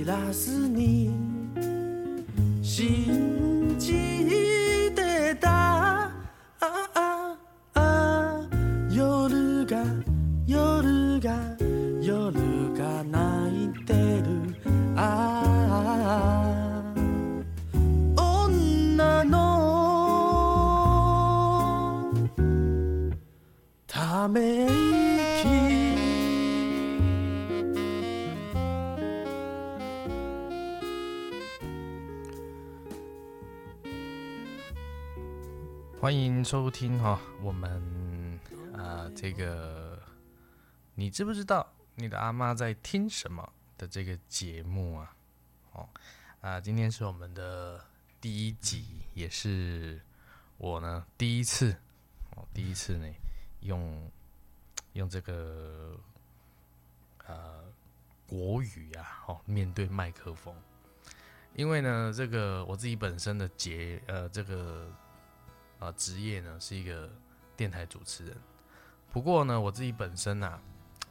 知らずに信 欢迎收听哈、我们啊、这个你知不知道你的阿妈在听什么的这个节目啊？哦啊、今天是我们的第一集，也是我呢第一次哦，第一次呢用用这个呃国语啊，哦面对麦克风，因为呢这个我自己本身的节呃这个啊，职业呢是一个电台主持人。不过呢，我自己本身啊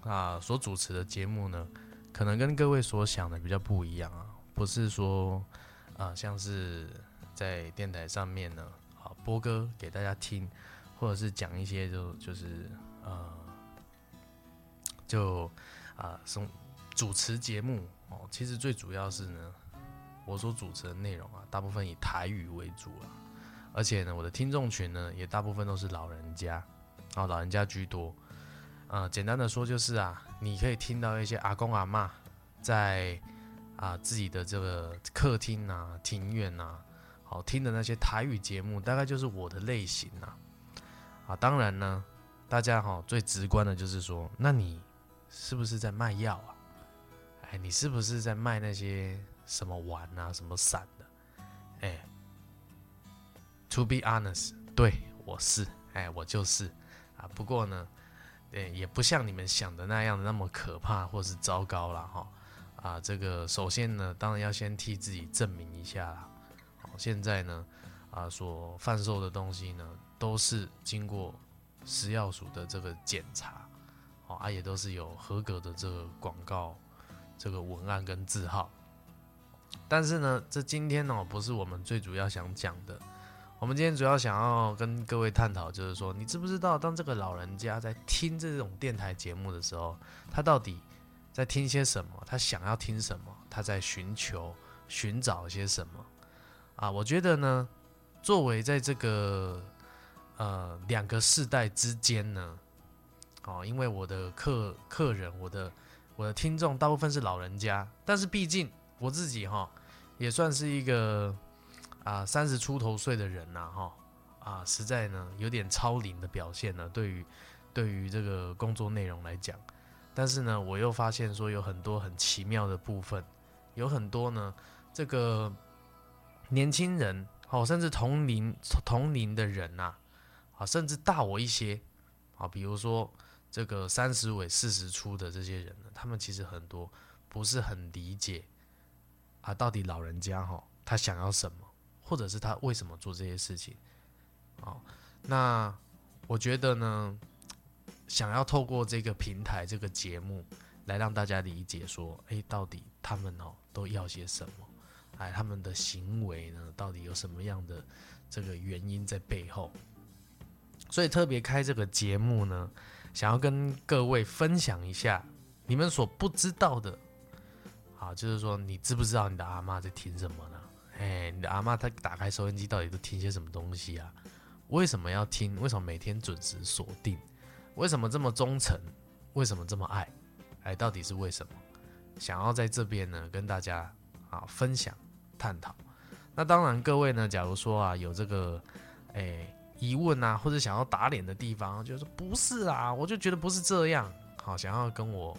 啊所主持的节目呢，可能跟各位所想的比较不一样啊，不是说啊像是在电台上面呢啊播歌给大家听，或者是讲一些就就是呃就啊送主持节目哦，其实最主要是呢，我所主持的内容啊，大部分以台语为主啊。而且呢，我的听众群呢，也大部分都是老人家，哦，老人家居多。呃，简单的说就是啊，你可以听到一些阿公阿嬷在啊自己的这个客厅啊、庭院啊，好听的那些台语节目，大概就是我的类型啊。啊，当然呢，大家哈、最直观的就是说，那你是不是在卖药啊？哎，你是不是在卖那些什么丸啊、什么散的？哎。To be honest，对我是，哎，我就是啊。不过呢，呃，也不像你们想的那样的那么可怕或是糟糕了哈。啊，这个首先呢，当然要先替自己证明一下啦。好，现在呢，啊，所贩售的东西呢，都是经过食药署的这个检查，哦，啊，也都是有合格的这个广告这个文案跟字号。但是呢，这今天呢，不是我们最主要想讲的。我们今天主要想要跟各位探讨，就是说，你知不知道，当这个老人家在听这种电台节目的时候，他到底在听些什么？他想要听什么？他在寻求、寻找些什么？啊，我觉得呢，作为在这个呃两个世代之间呢，哦，因为我的客客人，我的我的听众大部分是老人家，但是毕竟我自己哈、也算是一个。啊，三十出头岁的人呐、哈，啊，实在呢有点超龄的表现呢，对于对于这个工作内容来讲，但是呢，我又发现说有很多很奇妙的部分，有很多呢，这个年轻人，哦，甚至同龄同龄的人呐、啊，甚至大我一些，啊，比如说这个三十尾四十出的这些人呢，他们其实很多不是很理解啊，到底老人家哈、他想要什么。或者是他为什么做这些事情？哦，那我觉得呢，想要透过这个平台、这个节目来让大家理解说，诶，到底他们哦都要些什么？哎，他们的行为呢，到底有什么样的这个原因在背后？所以特别开这个节目呢，想要跟各位分享一下你们所不知道的。啊，就是说，你知不知道你的阿妈在听什么呢？哎，你的阿妈她打开收音机到底都听些什么东西啊？为什么要听？为什么每天准时锁定？为什么这么忠诚？为什么这么爱？哎，到底是为什么？想要在这边呢跟大家啊分享探讨。那当然，各位呢，假如说啊有这个哎疑问啊，或者想要打脸的地方，就是说不是啊，我就觉得不是这样。好，想要跟我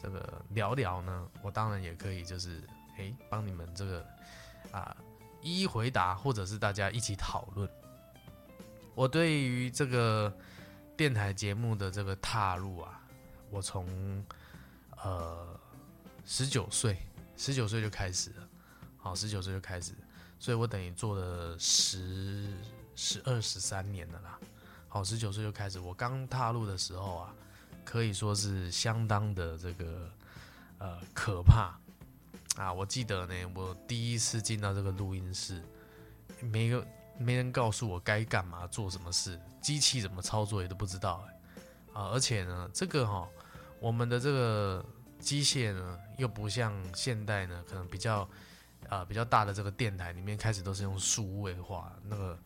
这个聊聊呢，我当然也可以，就是哎帮你们这个。啊，一一回答，或者是大家一起讨论。我对于这个电台节目的这个踏入啊，我从呃十九岁，十九岁就开始了，好，十九岁就开始，所以我等于做了十十二十三年了啦。好，十九岁就开始，我刚踏入的时候啊，可以说是相当的这个呃可怕啊。我记得呢，我第一次进到这个录音室，没有没人告诉我该干嘛做什么事，机器怎么操作也都不知道哎啊，而且呢，这个哈，我们的这个机械呢，又不像现代呢，可能比较啊比较大的这个电台里面开始都是用数位化那个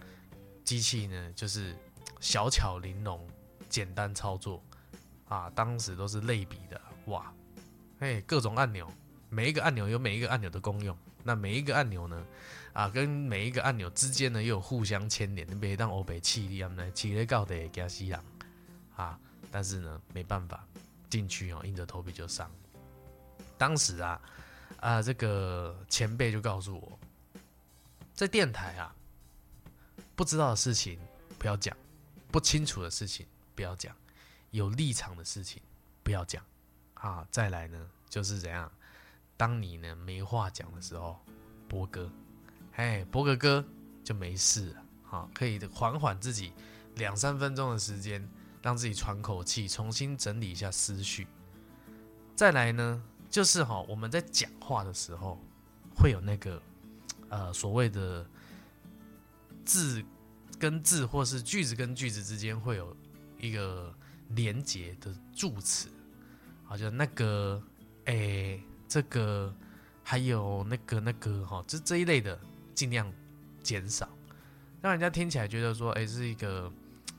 机器呢，就是小巧玲珑、简单操作啊，当时都是类比的哇，嘿，各种按钮，每一个按钮有每一个按钮的功用，那每一个按钮呢？啊，跟每一个按钮之间呢又有互相牵连，别当欧北气力啊，呢气力高的加西洋啊，但是呢没办法进去哦，硬着头皮就上。当时啊啊，这个前辈就告诉我，在电台啊，不知道的事情不要讲，不清楚的事情不要讲，有立场的事情不要讲啊。再来呢，就是怎样，当你呢没话讲的时候，播歌。哎，播个歌就没事了，好，可以缓缓自己两三分钟的时间，让自己喘口气，重新整理一下思绪。再来呢，就是哈，我们在讲话的时候会有那个呃所谓的字跟字，或是句子跟句子之间会有一个连结的助词，好，就那个哎，这个还有那个那个哈，这这一类的。尽量减少，让人家听起来觉得说，哎，是一个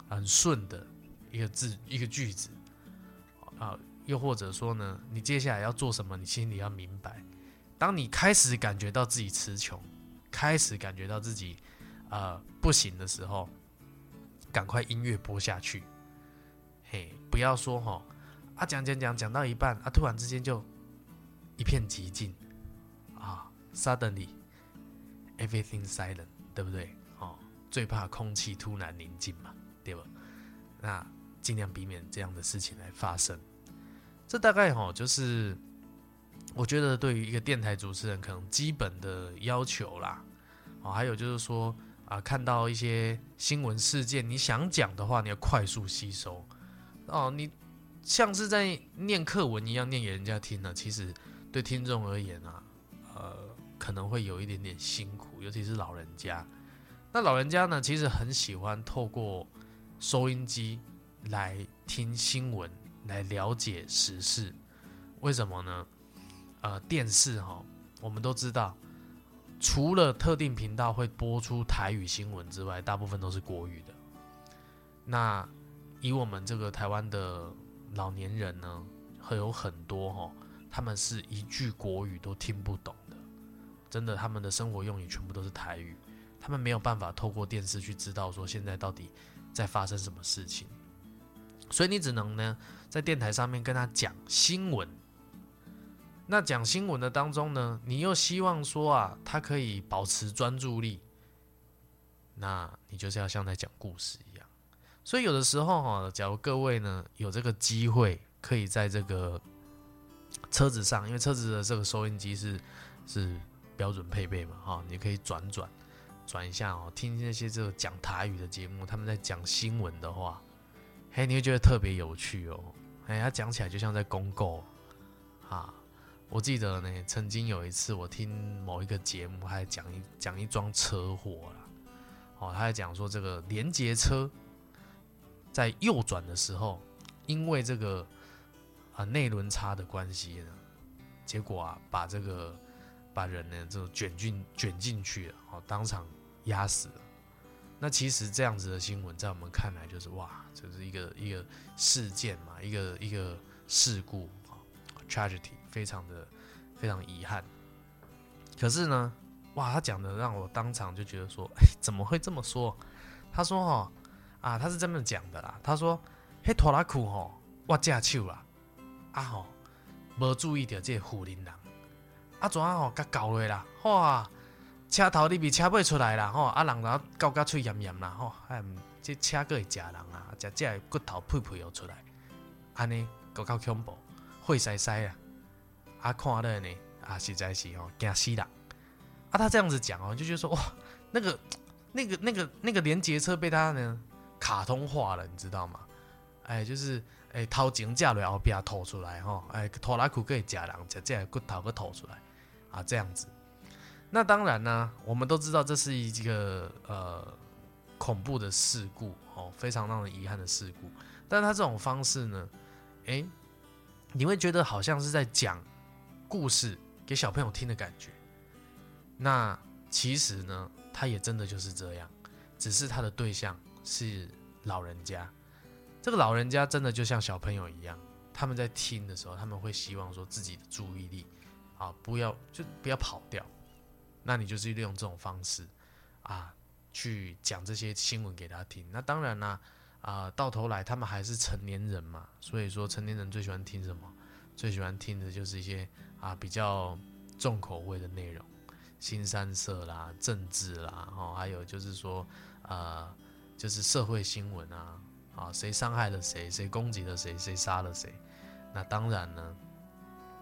很顺的一个字一个句子啊。又或者说呢，你接下来要做什么，你心里要明白。当你开始感觉到自己词穷，开始感觉到自己呃不行的时候，赶快音乐播下去。嘿，不要说哈啊讲讲讲讲到一半啊，突然之间就一片寂静啊，suddenly。Everything silent，对不对？哦，最怕空气突然宁静嘛，对吧？那尽量避免这样的事情来发生。这大概哈，就是我觉得对于一个电台主持人可能基本的要求啦。哦，还有就是说啊，看到一些新闻事件，你想讲的话，你要快速吸收。哦，你像是在念课文一样念给人家听呢，其实对听众而言啊，呃。可能会有一点点辛苦，尤其是老人家。那老人家呢，其实很喜欢透过收音机来听新闻，来了解时事。为什么呢？呃，电视哈，我们都知道，除了特定频道会播出台语新闻之外，大部分都是国语的。那以我们这个台湾的老年人呢，会有很多哈，他们是一句国语都听不懂的。真的，他们的生活用语全部都是台语，他们没有办法透过电视去知道说现在到底在发生什么事情，所以你只能呢在电台上面跟他讲新闻。那讲新闻的当中呢，你又希望说啊，他可以保持专注力，那你就是要像在讲故事一样。所以有的时候哈，假如各位呢有这个机会，可以在这个车子上，因为车子的这个收音机是是。标准配备嘛，哈，你可以转转转一下哦，听那些这个讲台语的节目，他们在讲新闻的话，嘿，你会觉得特别有趣哦，哎，他讲起来就像在公告啊。我记得呢，曾经有一次我听某一个节目，还讲一讲一桩车祸了，哦，他在讲说这个连接车在右转的时候，因为这个啊内轮差的关系呢，结果啊把这个。把人呢就卷进卷进去了，哦，当场压死了。那其实这样子的新闻，在我们看来就是哇，这是一个一个事件嘛，一个一个事故啊，tragedy，非常的非常遗憾。可是呢，哇，他讲的让我当场就觉得说，哎，怎么会这么说？他说哈啊，他是这么讲的啦。他说，嘿，拖拉库吼，我驾手啦，啊吼，无注意到这护林人。啊，怎啊吼，甲搞落啦，哇！车头你比车尾出来啦，吼！啊，人然后搞甲嘴炎炎啦，吼！哎，这车个会食人啊，食这骨头配配哦出来，安尼够够恐怖，血塞塞啊，啊看了呢，啊实在是吼惊死人。啊，他这样子讲哦，就觉得说哇，那个那个那个那个连接车被他呢卡通化了，你知道吗？哎，就是哎头前架落后边吐出来吼，哎拖拉裤可以夹人，夹这骨头个吐出来啊，这样子。那当然呢，我们都知道这是一个呃恐怖的事故哦，非常让人遗憾的事故。但他这种方式呢，哎，你会觉得好像是在讲故事给小朋友听的感觉。那其实呢，他也真的就是这样，只是他的对象是老人家。这个老人家真的就像小朋友一样，他们在听的时候，他们会希望说自己的注意力啊，不要就不要跑掉。那你就是利用这种方式啊，去讲这些新闻给他听。那当然啦，啊，到头来他们还是成年人嘛，所以说成年人最喜欢听什么？最喜欢听的就是一些啊比较重口味的内容，新三色啦、政治啦，哦，还有就是说啊，就是社会新闻啊。啊，谁伤害了谁？谁攻击了谁？谁杀了谁？那当然呢，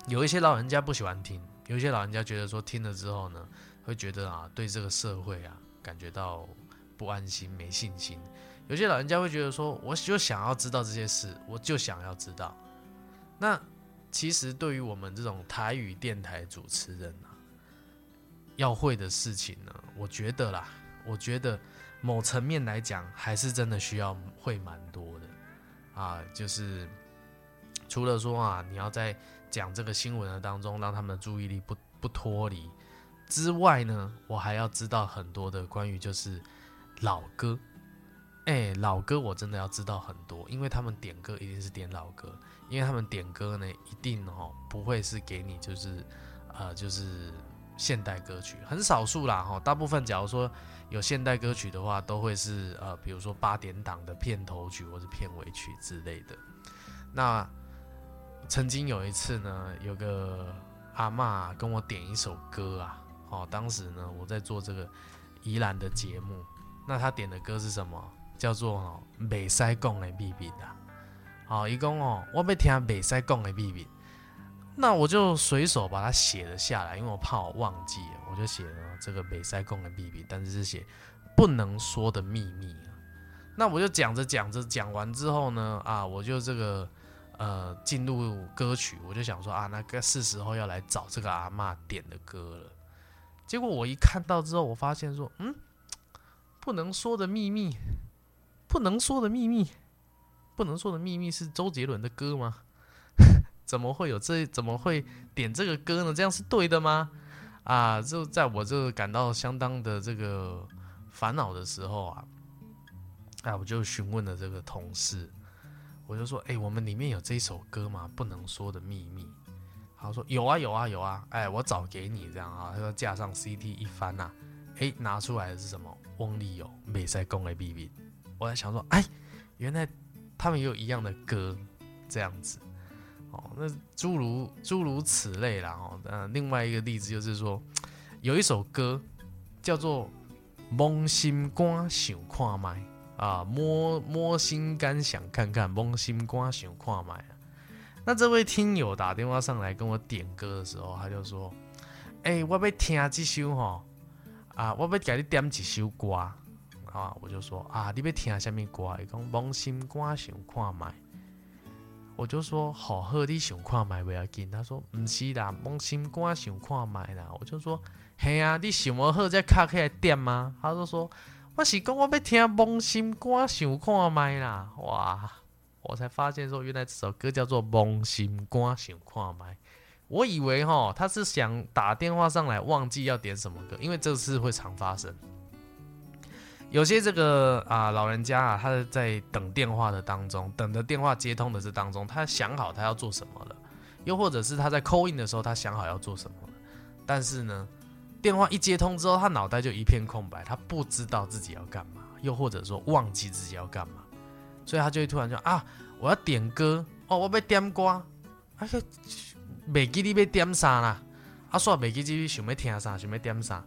有一些老人家不喜欢听，有一些老人家觉得说听了之后呢，会觉得啊，对这个社会啊感觉到不安心、没信心。有些老人家会觉得说，我就想要知道这些事，我就想要知道。那其实对于我们这种台语电台主持人啊，要会的事情呢，我觉得啦，我觉得。某层面来讲，还是真的需要会蛮多的啊。就是除了说啊，你要在讲这个新闻的当中，让他们的注意力不不脱离之外呢，我还要知道很多的关于就是老歌。哎，老歌我真的要知道很多，因为他们点歌一定是点老歌，因为他们点歌呢，一定哦不会是给你就是呃就是现代歌曲，很少数啦哈。大部分假如说。有现代歌曲的话，都会是呃，比如说八点档的片头曲或者片尾曲之类的。那曾经有一次呢，有个阿妈跟我点一首歌啊，哦，当时呢我在做这个宜兰的节目，那他点的歌是什么？叫做哦“美塞贡的秘密”的。好，一共哦，我要听“美塞贡的秘密”。那我就随手把它写了下来，因为我怕我忘记，我就写了这个北塞贡的秘密，但是是写不能说的秘密啊那我就讲着讲着，讲完之后呢，啊，我就这个呃进入歌曲，我就想说啊，那个是时候要来找这个阿妈点的歌了。结果我一看到之后，我发现说，嗯，不能说的秘密，不能说的秘密，不能说的秘密是周杰伦的歌吗？怎么会有这？怎么会点这个歌呢？这样是对的吗？啊，就在我这感到相当的这个烦恼的时候啊，哎，我就询问了这个同事，我就说：“哎，我们里面有这首歌吗？不能说的秘密。”他说：“有啊，有啊，有啊。”哎，我找给你这样啊。他说：“架上 CT 一翻呐，哎，拿出来的是什么？翁立友《美赛公 A B B》。我在想说：“哎，原来他们也有一样的歌，这样子。”那诸如诸如此类啦，哦，呃，另外一个例子就是说，有一首歌叫做《摸心肝想看麦》啊，摸摸心肝想看看，摸心肝想看麦啊。那这位听友打电话上来跟我点歌的时候，他就说：“哎，我要听这首哈，啊，我要给你点几首歌啊。”我就说：“啊，你要听什么歌？伊讲摸心肝想看麦。”我就说好喝的想看买不要紧，他说唔是啦，梦心肝想看买啦。我就说嘿啊，你想要喝再卡起来点吗？他就说我是讲我要听梦心肝想看买啦。哇，我才发现说原来这首歌叫做梦心肝想看买。我以为哈他是想打电话上来忘记要点什么歌，因为这次会常发生。有些这个啊老人家啊，他在等电话的当中，等着电话接通的这当中，他想好他要做什么了，又或者是他在扣印的时候，他想好要做什么了，但是呢，电话一接通之后，他脑袋就一片空白，他不知道自己要干嘛，又或者说忘记自己要干嘛，所以他就会突然说啊，我要点歌哦，我要点歌，哎呀，未记你要点啥啦，啊，说未记你想要听啥，想要点啥，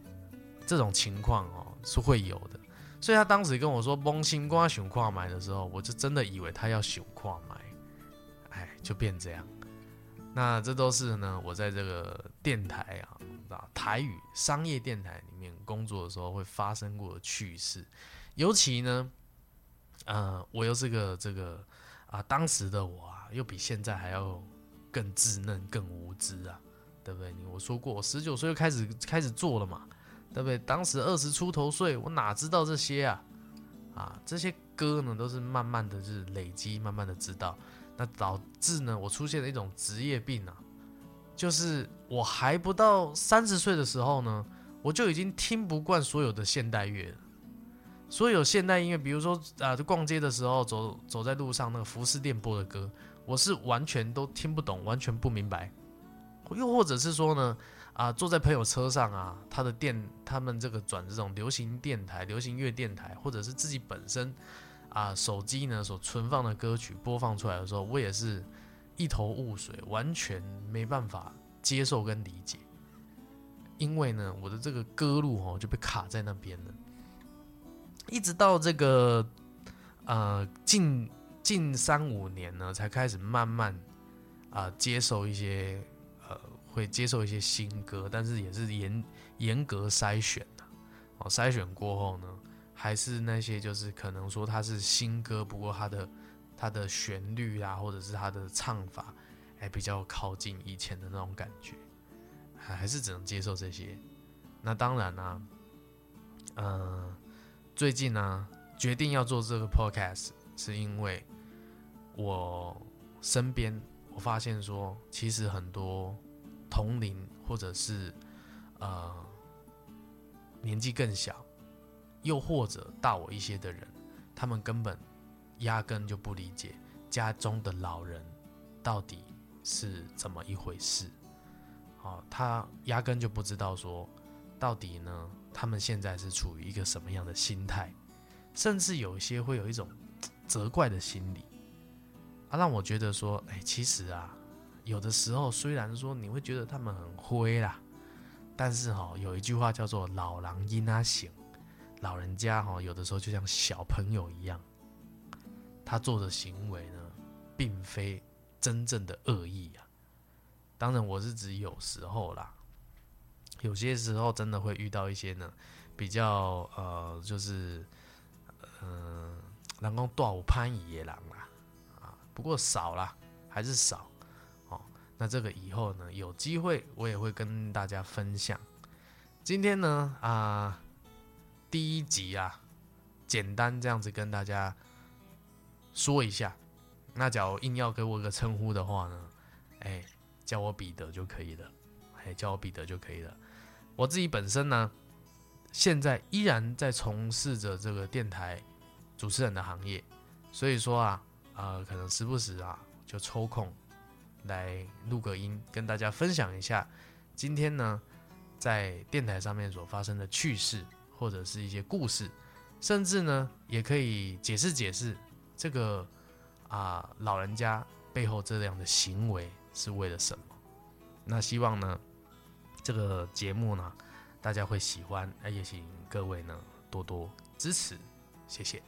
这种情况哦是会有的。所以他当时跟我说“蒙心瓜熊跨买”的时候，我就真的以为他要熊跨买，哎，就变这样。那这都是呢，我在这个电台啊，啊台语商业电台里面工作的时候会发生过的趣事。尤其呢，呃，我又是个这个啊，当时的我啊，又比现在还要更稚嫩、更无知啊，对不对？我说过，我十九岁就开始开始做了嘛。对不对？当时二十出头岁，我哪知道这些啊？啊，这些歌呢，都是慢慢的就是累积，慢慢的知道，那导致呢，我出现了一种职业病啊，就是我还不到三十岁的时候呢，我就已经听不惯所有的现代乐了。所有现代音乐，比如说啊，就逛街的时候走走在路上那个服饰店播的歌，我是完全都听不懂，完全不明白。又或者是说呢？啊，坐在朋友车上啊，他的电，他们这个转这种流行电台、流行乐电台，或者是自己本身啊手机呢所存放的歌曲播放出来的时候，我也是一头雾水，完全没办法接受跟理解，因为呢，我的这个歌路哦就被卡在那边了，一直到这个呃近近三五年呢，才开始慢慢啊接受一些。会接受一些新歌，但是也是严严格筛选的哦。筛选过后呢，还是那些就是可能说它是新歌，不过它的它的旋律啊，或者是它的唱法，哎，比较靠近以前的那种感觉，还是只能接受这些。那当然呢，嗯，最近呢决定要做这个 podcast，是因为我身边我发现说，其实很多。同龄或者是呃年纪更小，又或者大我一些的人，他们根本压根就不理解家中的老人到底是怎么一回事。哦，他压根就不知道说到底呢，他们现在是处于一个什么样的心态，甚至有一些会有一种责怪的心理啊，让我觉得说，哎，其实啊。有的时候，虽然说你会觉得他们很灰啦，但是哈，有一句话叫做“老狼因啊醒”，老人家哈，有的时候就像小朋友一样，他做的行为呢，并非真正的恶意啊。当然，我是指有时候啦，有些时候真的会遇到一些呢，比较呃，就是嗯，人讲大有攀比的人啦，啊，不过少啦，还是少。那这个以后呢，有机会我也会跟大家分享。今天呢，啊，第一集啊，简单这样子跟大家说一下。那假如硬要给我一个称呼的话呢，哎，叫我彼得就可以了。哎，叫我彼得就可以了。我自己本身呢，现在依然在从事着这个电台主持人的行业，所以说啊，呃，可能时不时啊，就抽空。来录个音，跟大家分享一下今天呢，在电台上面所发生的趣事，或者是一些故事。甚至呢，也可以解释解释这个啊，老人家背后这样的行为是为了什么？那希望呢，这个节目呢，大家会喜欢。那也请各位呢，多多支持，谢谢。